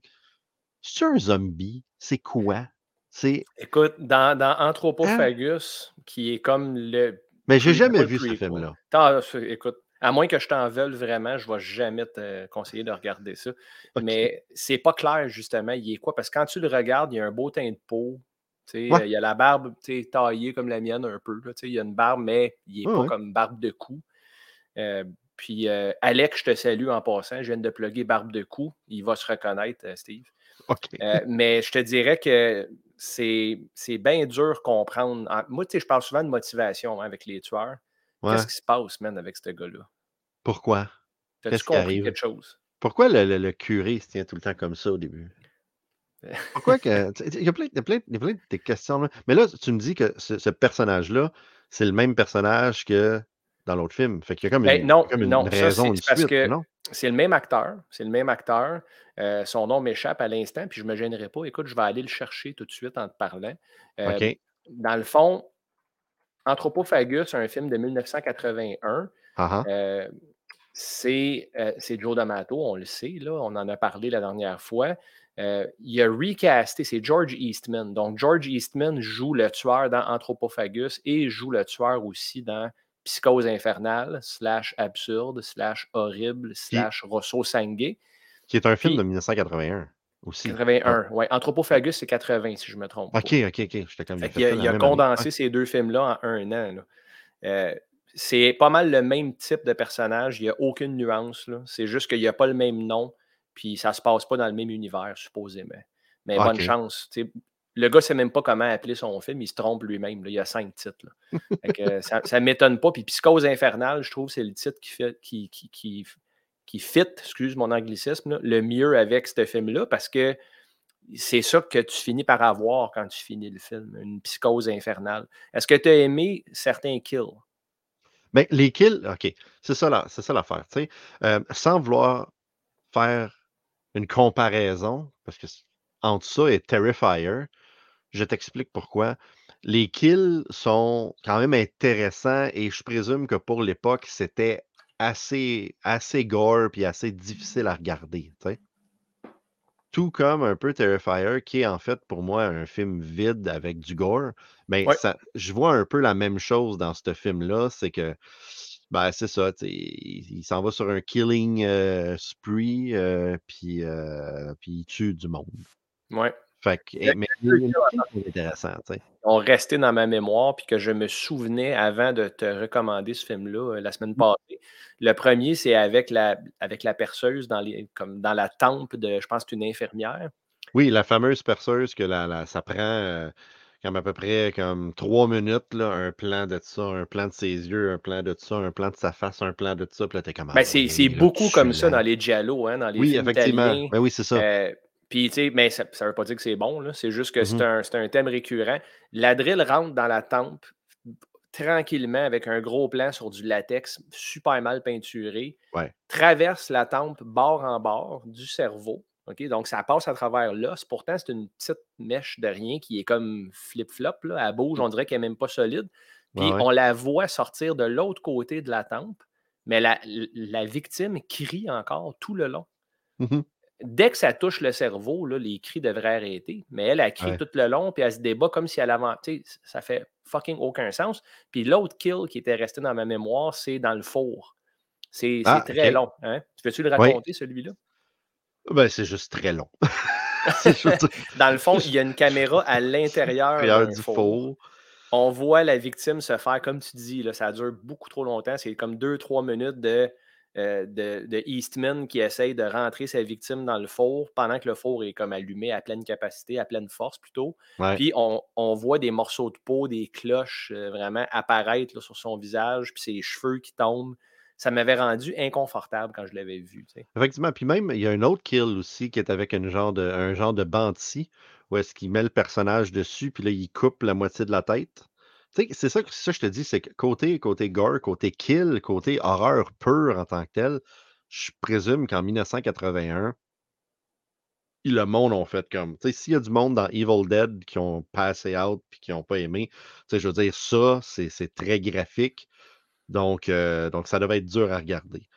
C'est un zombie? C'est quoi? C'est. Écoute, dans, dans Anthropophagus, qui est comme le. Mais j'ai jamais vu ce film-là. T'as- écoute, À moins que je t'en veuille vraiment, je ne vais jamais te conseiller de regarder ça. OK. Mais c'est pas clair, justement, il est quoi? Parce que quand tu le regardes, il y a un beau teint de peau. tu sais, Ouais. Il y a la barbe tu sais, taillée comme la mienne un peu. là, tu sais, il y a une barbe, mais il n'est Ouais, pas ouais. comme barbe de cou. Euh, puis euh, Alex, je te salue en passant. Je viens de plugger barbe de cou. Il va se reconnaître, euh, Steve. OK. Euh, mais je te dirais que c'est c'est bien dur de comprendre. En- Moi, tu sais, je parle souvent de motivation hein, avec les tueurs. Ouais. Qu'est-ce qui se passe, man, avec ce gars-là? Pourquoi? T'as-tu compris arrive? quelque chose? Pourquoi le, le- le curé se tient tout le temps comme ça au début? Pourquoi que. Il y a plein, plein- plein de questions. Là. Mais là, tu me dis que ce, ce personnage-là, c'est le même personnage que dans l'autre film. Fait qu'il y a comme Ben, une, non, comme une non, ça, raison, c'est parce suite, que c'est le même acteur. C'est le même acteur. Euh, son nom m'échappe à l'instant, puis je ne me gênerai pas. Écoute, je vais aller le chercher tout de suite en te parlant. Euh. Dans le fond, Anthropophagus, un film de 1981. Ah, ah. Euh, c'est euh, c'est Joe D'Amato, on le sait, là, on en a parlé la dernière fois. Euh, il a recasté, c'est George Eastman. Donc, George Eastman joue le tueur dans Anthropophagus et joue le tueur aussi dans Psychose infernale, slash absurde, slash horrible, slash Rosso Sangue. Qui est un film Puis- de 1981 aussi. 81. Ouais, Anthropophagus, c'est 80, si je me trompe. OK, OK, OK. J'étais comme. Qu'il a, il a condensé année. ces deux films-là en un an. Euh, c'est pas mal le même type de personnage. Il n'y a aucune nuance. C'est juste qu'il n'y a pas le même nom. Puis ça ne se passe pas dans le même univers, supposément. Mais bonne chance. Le gars ne sait même pas comment appeler son film. Il se trompe lui-même. Il y a cinq titres. que ça ne m'étonne pas. Puis Psychose infernale, je trouve c'est le titre qui fait fit, excuse mon anglicisme, le mieux avec ce film-là parce que c'est ça que tu finis par avoir quand tu finis le film, une psychose infernale. Est-ce que tu as aimé certains kills? Ben, les kills, OK. C'est ça, l'affaire. Euh, sans vouloir faire une comparaison, parce que entre ça et Terrifier, je t'explique pourquoi. Les kills sont quand même intéressants et je présume que pour l'époque, c'était assez, assez gore puis assez difficile à regarder. Tout comme un peu Terrifier, qui est en fait pour moi un film vide avec du gore. Mais Ouais. je vois un peu la même chose dans ce film-là, c'est que ben, c'est ça, il, il s'en va sur un killing euh, spree, euh, puis, euh, puis il tue du monde. Ouais. Fait que, eh, mais les les kills sont intéressants, tu sais. Ils ont resté dans ma mémoire puis que je me souvenais avant de te recommander ce film-là euh, la semaine passée. Le premier, c'est avec la, avec la perceuse dans, les, comme dans la tempe de, je pense, une infirmière. Oui, la fameuse perceuse que la, la- ça prend euh, comme à peu près comme trois minutes, là, un plan de ça, un plan de ses yeux, un plan de ça, un plan de sa face, un plan de ça, puis là, t'es comme... ah Ben, c'est ouais, c'est beaucoup comme ça dans les giallo, hein, dans les Oui, effectivement. italiens. Ben oui, c'est ça. Euh, Puis, tu sais, mais ça ne veut pas dire que c'est bon, là. c'est juste que c'est un, c'est un thème récurrent. La drill rentre dans la tempe tranquillement avec un gros plan sur du latex super mal peinturé, Ouais. traverse la tempe bord en bord du cerveau. OK? Donc, ça passe à travers l'os. Pourtant, c'est une petite mèche de rien qui est comme flip-flop. là. Elle bouge, on dirait qu'elle n'est même pas solide. Puis, Ouais, ouais. on la voit sortir de l'autre côté de la tempe, mais la, la victime crie encore tout le long Mhm. Dès que ça touche le cerveau, là, les cris devraient arrêter. Mais elle, elle crie Ouais. tout le long, puis elle se débat comme si elle avait. Ça fait fucking aucun sens. Puis l'autre kill qui était resté dans ma mémoire, c'est dans le four. C'est Ah, très long. Hein? Tu peux-tu le Oui. raconter, celui-là? Ben, c'est juste très long. juste Dans le fond, il y a une caméra à l'intérieur du four. four. On voit la victime se faire, comme tu dis, là, ça dure beaucoup trop longtemps. C'est comme deux, trois minutes de, euh, de, de Eastman qui essaye de rentrer sa victime dans le four pendant que le four est comme allumé à pleine capacité, à pleine force plutôt. Ouais. Puis on, on voit des morceaux de peau, des cloches euh, vraiment apparaître là, sur son visage, puis ses cheveux qui tombent. Ça m'avait rendu inconfortable quand je l'avais vu. tu sais. Effectivement. Puis même, il y a un autre kill aussi qui est avec une genre de, un genre de banti où est-ce qu'il met le personnage dessus, puis là, il coupe la moitié de la tête. C'est ça que ça, je te dis, c'est que côté, côté gore, côté kill, côté horreur pure en tant que tel, je présume qu'en 1981, il- le monde ont fait comme. S'il y a du monde dans Evil Dead qui ont passé out puis qui n'ont pas aimé, je veux dire, ça, c'est c'est très graphique. Donc, euh, donc, ça devait être dur à regarder.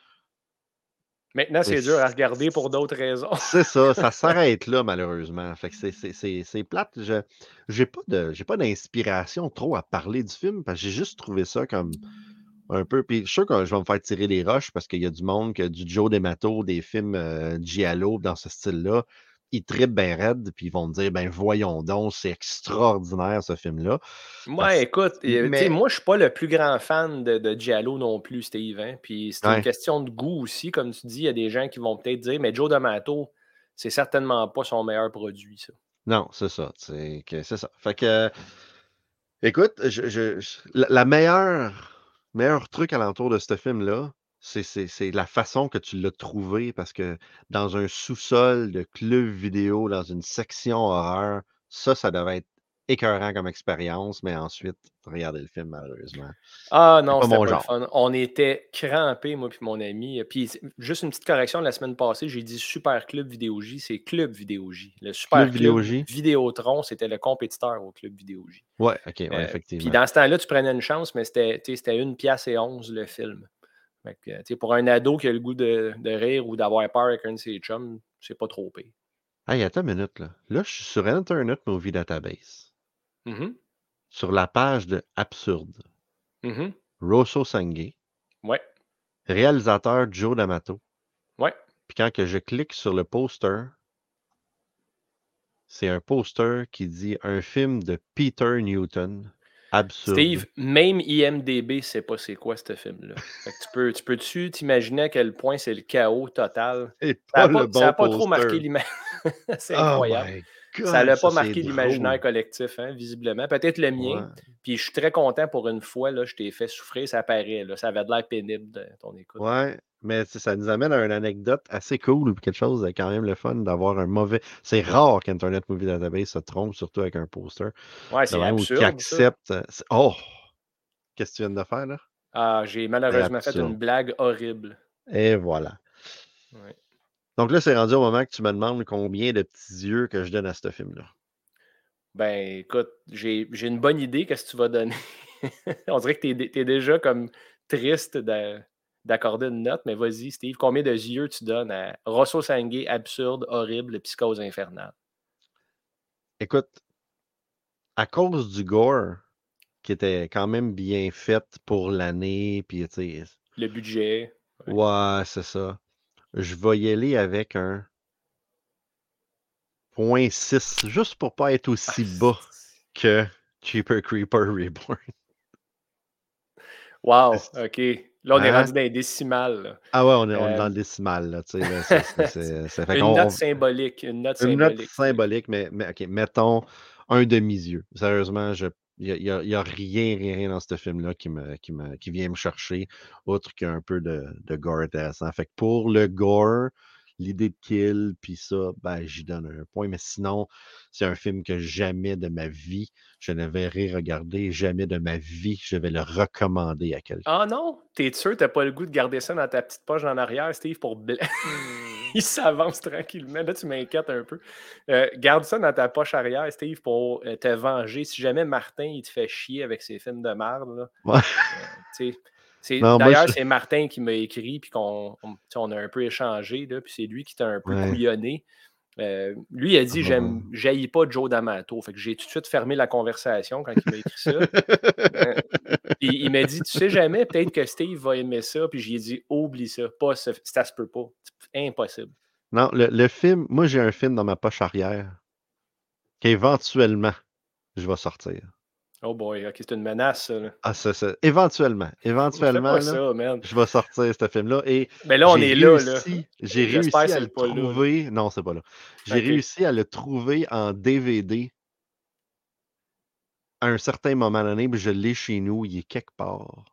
Maintenant, c'est dur à regarder pour d'autres raisons. C'est ça, ça s'arrête là, malheureusement. Fait que c'est- plate. Je j'ai pas d'inspiration trop à parler du film parce que j'ai juste trouvé ça comme un peu. Puis je suis sûr que je vais me faire tirer les roches parce qu'il y a du monde, que du Joe D'Amato, des films euh, Giallo dans ce style-là, ils trippent bien raide, puis ils vont me dire, ben voyons donc, c'est extraordinaire ce film-là. Moi, Parce- écoute, euh, mais- moi, je suis pas le plus grand fan de, de Giallo non plus, Steve. hein, Puis c'est Ouais. une question de goût aussi. Comme tu dis, il y a des gens qui vont peut-être dire, mais Joe D'Amato, c'est certainement pas son meilleur produit, ça. Non, c'est ça. C'est ça. Fait que, écoute, je, je- je- la, la meilleure, meilleur truc alentour de ce film-là, c'est, c'est- c'est la façon que tu l'as trouvé parce que dans un sous-sol de club vidéo, dans une section horreur, ça, ça devait être écœurant comme expérience, mais ensuite, regarder le film, malheureusement. Ah non, pas c'était mon pas le fun. On était crampés, moi puis mon ami. Puis c'est- juste une petite correction, la semaine passée, j'ai dit Super Club Vidéo J, c'est Club Vidéo J. Le Super Club Club, Vidéo J? Vidéotron, c'était le compétiteur au Club Vidéo J. Ouais, ok, ouais, Euh, effectivement. Puis dans ce temps-là, tu prenais une chance, mais c'était c'était une pièce et onze le film. Que, pour un ado qui a le goût de, de rire ou d'avoir peur avec un de ses chums, c'est pas trop pire. Hey, attends une minute, là. Là, je suis sur Internet Movie Database, Mhm, sur la page de Absurde. mhm. Rosso Sangue, Ouais, réalisateur Joe D'Amato. ouais. Puis quand que je clique sur le poster, c'est un poster qui dit un film de Peter Newton. Absurde. Steve, même IMDB sait pas c'est quoi ce film-là. Tu peux, tu peux-tu t'imaginer à quel point c'est le chaos total? Ça n'a pas, bon trop marqué l'imaginaire. c'est Oh incroyable. Ça n'a pas marqué l'imaginaire collectif, hein, visiblement. Peut-être le mien. Ouais. Puis je suis très content pour une fois. Là, je t'ai fait souffrir, ça paraît. Là, ça avait de l'air pénible de ton écoute. Ouais, mais ça nous amène à une anecdote assez cool, quelque chose de quand même le fun d'avoir un mauvais. C'est rare qu'Internet Movie Database se trompe, surtout avec un poster. Ouais, c'est absurde. qui accepte. euh, Oh! Qu'est-ce que tu viens de faire là? Ah, j'ai malheureusement fait une blague horrible. Et voilà. Ouais. Donc là, c'est rendu au moment que tu me demandes combien de petits yeux que je donne à ce film-là. Ben, écoute, j'ai une bonne idée. Qu'est-ce que tu vas donner? On dirait que tu es, déjà comme triste de- d'accorder une note, mais vas-y, Steve, combien de yeux tu donnes à Rosso Sangue, absurde, horrible, psychose infernale? Écoute, à cause du gore, qui était quand même bien fait pour l'année, puis tu sais, Le budget. Ouais. ouais, c'est ça. Je vais y aller avec un 0.6, juste pour pas être aussi bas que Cheaper Creeper Reborn. Wow, OK. Là, on est Hein? rendu dans les décimales. là. Ah ouais, on est, on est Euh, dans le décimal, là, fait Une note on- symbolique. Une note Une note symbolique. symbolique, mais, mais OK, mettons un demi-yeux. Sérieusement, je il n'y a, y a- il y a rien, rien, rien dans ce film-là qui, me, qui, me, qui vient me chercher, autre qu'un peu de, de gore intéressant. Fait que pour le gore, l'idée de kill, puis ça, ben, j'y donne un point. Mais sinon, c'est un film que jamais de ma vie, je ne verrai regarder, jamais de ma vie, je vais le recommander à quelqu'un. Ah non? T'es sûr t'as pas le goût de garder ça dans ta petite poche en arrière, Steve, pour... Il s'avance tranquillement. Là, tu m'inquiètes un peu. Euh, garde ça dans ta poche arrière, Steve, pour euh, te venger. Si jamais Martin, il te fait chier avec ses films de merde, Ouais. euh, D'ailleurs, je- c'est Martin qui m'a écrit, puis qu'on on, a un peu échangé, là, puis c'est lui qui t'a un peu Ouais. couillonné. Euh, lui, il a dit Ah. J'aime, j'haïs pas Joe D'Amato. Fait que j'ai tout de suite fermé la conversation quand il m'a écrit ça. Euh, il m'a dit, tu sais jamais, peut-être que Steve va aimer ça. Puis j'ai dit, oublie ça, pas ce- ça se peut pas. Impossible. Non, le, le film, moi j'ai un film dans ma poche arrière qu'éventuellement je vais sortir. Oh boy, ok, c'est une menace, ça. là. Ah, ça, ça- éventuellement, éventuellement, là, ça, je vais sortir ce film-là. Et Mais là, on est là, là. J'ai réussi à le là, trouver. Non, c'est pas là. J'ai réussi à le trouver en DVD à un certain moment donné, puis je l'ai chez nous, il est quelque part.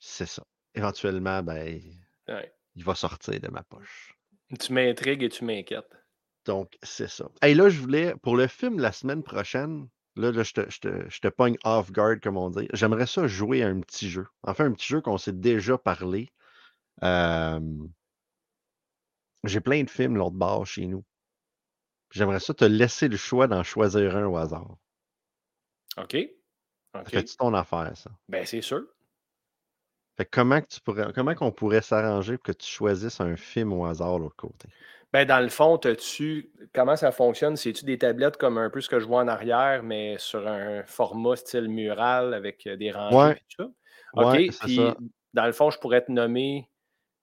C'est ça. Éventuellement, ben, Ouais. Il va sortir de ma poche. Tu m'intrigues et tu m'inquiètes. Donc, c'est ça. Et là, je voulais, pour le film la semaine prochaine, là, là, je, te, je, te, je te pogne off guard, comme on dit. J'aimerais ça jouer à un petit jeu. Enfin, un petit jeu qu'on s'est déjà parlé. Euh, J'ai plein de films l'autre bord chez nous. J'aimerais ça te laisser le choix d'en choisir un au hasard. OK? Ça OK. fait-tu ton affaire, ça? Ben, c'est sûr. Fait que comment que tu pourrais, comment qu'on pourrait s'arranger pour que tu choisisses un film au hasard de l'autre côté? Ben, dans le fond, tu comment ça fonctionne? C'est-tu des tablettes comme un peu ce que je vois en arrière, mais sur un format style mural avec euh, des rangées Ouais. et tout ça? OK, Ouais, puis ça. dans le fond, je pourrais te nommer,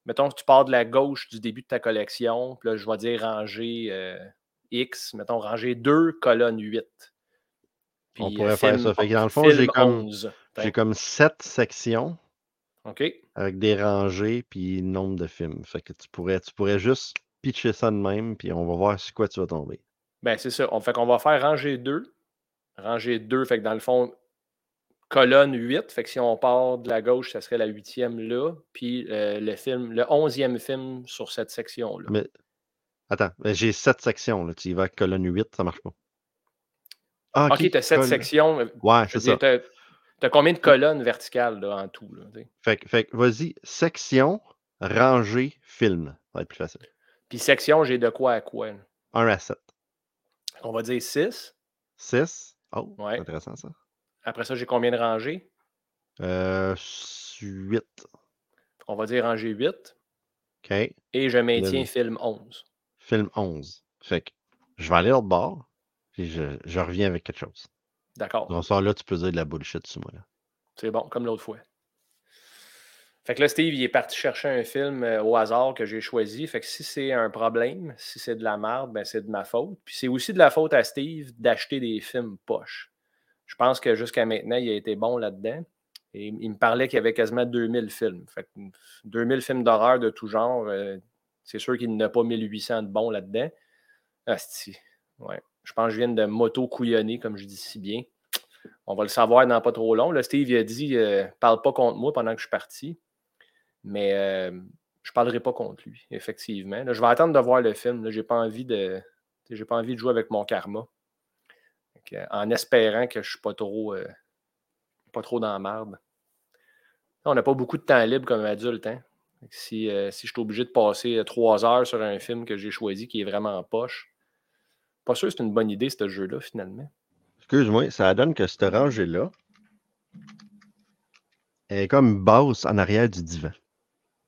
mettons que tu pars de la gauche du début de ta collection, puis là, je vais dire rangée euh, X, mettons rangée 2, colonne 8. On Puis, pourrait euh, faire ça. Fait que dans le fond, j'ai comme, 11. j'ai comme sept sections OK, avec des rangées puis nombre de films. Fait que tu pourrais, tu pourrais juste pitcher ça de même, puis on va voir sur quoi tu vas tomber. ben c'est ça. On fait qu'on va faire rangée 2. Rangée 2, fait que dans le fond, colonne 8. Fait que si on part de la gauche, ça serait la huitième là. Puis euh, le film, le onzième film sur cette section-là. Mais attends, j'ai sept sections. Là. Tu y vas avec colonne 8, ça marche pas. Ah, OK, tu as sept colonne- sections. Ouais, Je c'est veux ça. Tu as, combien de colonnes verticales là, en tout? Là? Fait, que- fait vas-y, section, rangée, film. Ça va être plus facile. Puis section, j'ai de quoi à quoi? 1 à 7. On va dire 6. 6. Oh, Ouais. c'est intéressant ça. Après ça, j'ai combien de rangées? Euh, 8. On va dire rangée 8. OK. Et je maintiens film 11. Film 11. Fait que je vais aller l'autre bord, puis je, je reviens avec quelque chose. D'accord. Donc, ça, là, tu peux dire de la bullshit sur moi. Là. C'est bon, comme l'autre fois. Fait que là, Steve, il est parti chercher un film euh, au hasard que j'ai choisi. Fait que si c'est un problème, si c'est de la merde, ben c'est de ma faute. Puis c'est aussi de la faute à Steve d'acheter des films poches. Je pense que jusqu'à maintenant, il a été bon là-dedans. Et il me parlait qu'il y avait quasiment 2000 films. Fait que 2000 films d'horreur de tout genre. euh, c'est sûr qu'il n'a pas 1800 de bons là-dedans. Asti. Ouais. Je pense que je viens de moto couillonner, comme je dis si bien. On va le savoir dans pas trop long. Steve a dit euh, parle pas contre moi pendant que je suis parti. Mais euh, je ne parlerai pas contre lui, effectivement. Je vais attendre de voir le film. Je n'ai pas envie de. Pas envie de jouer avec mon karma. En espérant que je ne suis pas trop, euh, pas trop dans la merde. On n'a pas beaucoup de temps libre comme adulte. Hein? Si, si je suis obligé de passer trois heures sur un film que j'ai choisi qui est vraiment en poche, pas sûr que c'est une bonne idée, ce jeu-là, finalement. Excuse-moi, ça donne que cette rangée-là est comme basse en arrière du divan.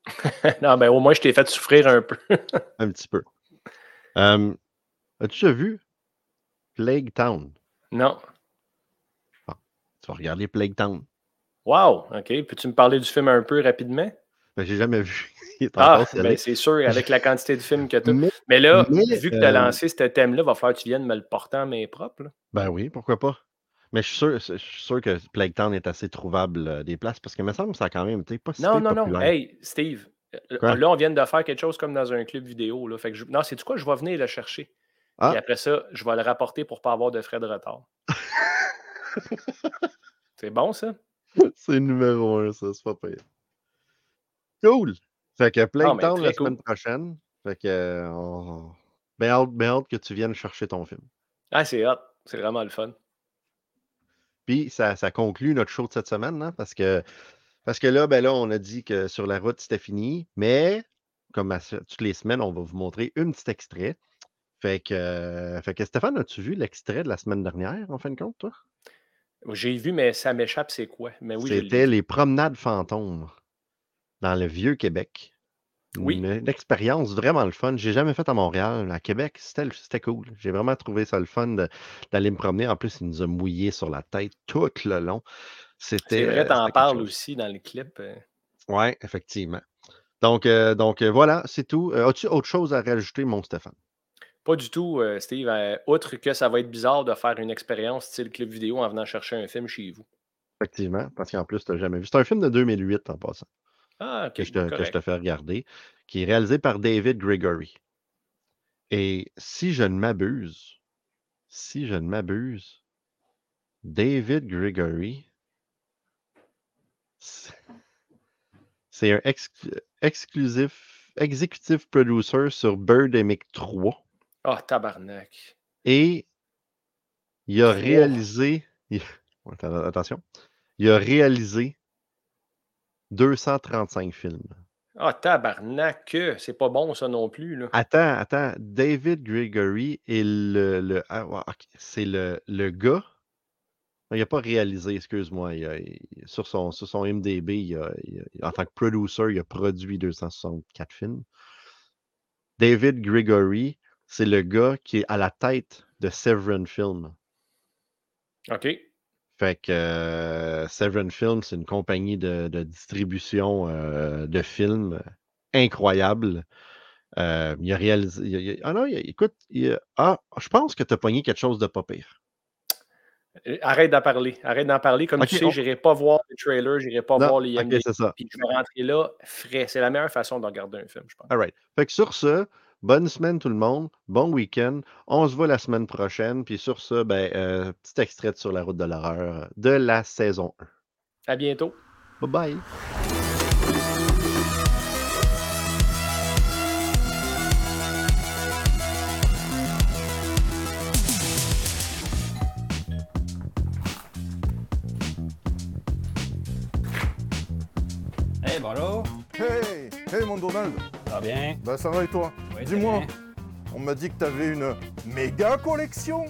non, ben au moins, je t'ai fait souffrir un peu. Un petit peu. Euh, As-tu déjà vu Plague Town? non. Tu vas regarder Plague Town. Wow, OK. Peux-tu me parler du film un peu rapidement? Ben, j'ai jamais vu. Ah, ben c'est sûr, avec la quantité de films que tu as. Mais- Mais là, mais, vu que tu as euh, lancé ce thème-là, va falloir que tu viennes me le porter en main propre. là. Ben oui, pourquoi pas. Mais je suis sûr, je suis sûr que Plague Town est assez trouvable euh, des places parce que me semble que ça a quand même été pas si Non, non, non. Hey, Steve, euh, Quoi? là, on vient de faire quelque chose comme dans un club vidéo. Là. Fait que je... Non, c'est du quoi? Je vais venir le chercher. Ah. Et après ça, je vais le rapporter pour ne pas avoir de frais de retard. c'est bon, ça? C'est numéro un, ça, c'est pas pire. Cool! Fait que Plague Ah, mais Town la cool. semaine prochaine. Fait que on... ben, hâte, ben hâte que tu viennes chercher ton film. Ah, c'est hot. C'est vraiment le fun. Puis ça, ça conclut notre show de cette semaine, hein, parce que parce que là, ben là, on a dit que sur la route, c'était fini, mais comme à toutes les semaines, on va vous montrer un petit extrait. Fait que, euh, fait que Stéphane, as-tu vu l'extrait de la semaine dernière, en fin de compte, toi? J'ai vu, mais ça m'échappe, c'est quoi? Mais oui, C'était les promenades fantômes dans le vieux Québec. Oui. Une, expérience vraiment le fun. J'ai jamais fait à Montréal. À Québec, c'était cool. J'ai vraiment trouvé ça le fun d'aller me promener. En plus, il nous a mouillé sur la tête tout le long. C'était. C'est euh, vrai, c'était t'en parles aussi dans le clip. euh. Oui, effectivement. Donc, euh, donc euh, voilà, c'est tout. Euh, As-tu autre chose à rajouter, mon Stéphane? Pas du tout, euh, Steve. euh, outre que ça va être bizarre de faire une expérience style clip vidéo en venant chercher un film chez vous. Effectivement, parce qu'en plus, tu n'as jamais vu. C'est un film de 2008 en passant. Ah, que je, te, que je correct. te fais regarder, qui est réalisé par David Gregory. Et si je ne m'abuse, si je ne m'abuse, David Gregory, c'est un ex- exclusif, executive producer sur Birdemic 3. Ah, tabarnak. Et il a réalisé, il- attention, il a réalisé 235 films. Ah, tabarnak. C'est pas bon, ça non plus. Là. Attends, attends. David Gregory est le. le- ah, C'est le, le gars. Il n'a pas réalisé, excuse-moi. sur, son, sur son MDB, il a- il a- en tant que producer, il a produit 264 films. David Gregory, c'est le gars qui est à la tête de Severin Film. OK. Fait que euh, Severin Films, c'est une compagnie de, de distribution euh, de films incroyable. Euh, il a réalisé. il a- il a- ah non, il a- écoute, ah, je pense que tu as pogné quelque chose de pas pire. Euh, Arrête d'en parler. Arrête d'en parler. Comme tu sais, on- je n'irai pas voir les trailers, je n'irai pas Non, voir les ok, IMDb. c'est ça. Puis je vais rentrer là frais. C'est la meilleure façon de regarder un film, je pense. All right. Fait que sur ce, bonne semaine tout le monde, bon week-end. On se voit la semaine prochaine. Puis sur ce, ben, euh, petit extrait de Sur la route de l'horreur de la saison 1. À bientôt. Bye bye. Hey, bonjour. Hey, hey mon Donald, Ça va bien? bah ça va et toi? Dis-moi, on m'a dit que t'avais une méga collection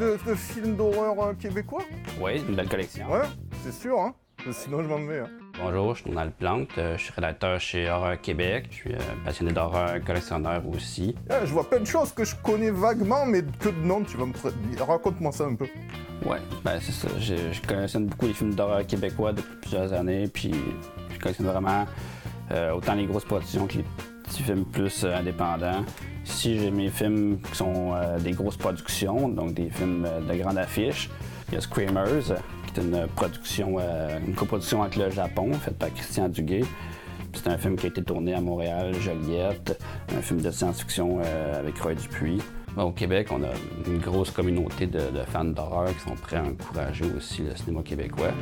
de, de films d'horreur euh, québécois Oui, une belle collection. Ouais, c'est sûr, hein Sinon je m'en vais. Hein. Bonjour, je suis Donald Plante. euh, Je suis rédacteur chez Horreur Québec. Je suis euh, passionné d'horreur, collectionneur aussi. Eh, je vois plein de choses que je connais vaguement, mais que de nom, tu vas me... Raconte-moi ça un peu. Ouais, ben c'est ça. Je, je collectionne beaucoup les films d'horreur québécois depuis plusieurs années. Puis je collectionne vraiment euh, autant les grosses productions que les petits films plus euh, indépendants. Ici, j'ai mes films qui sont euh, des grosses productions, donc des films euh, de grande affiche. Il y a Screamers, qui est une production, une coproduction avec le Japon, faite par Christian Duguay. C'est un film qui a été tourné à Montréal, Joliette, un film de science-fiction avec Roy Dupuis. Au Québec, on a une grosse communauté de fans d'horreur qui sont prêts à encourager aussi le cinéma québécois.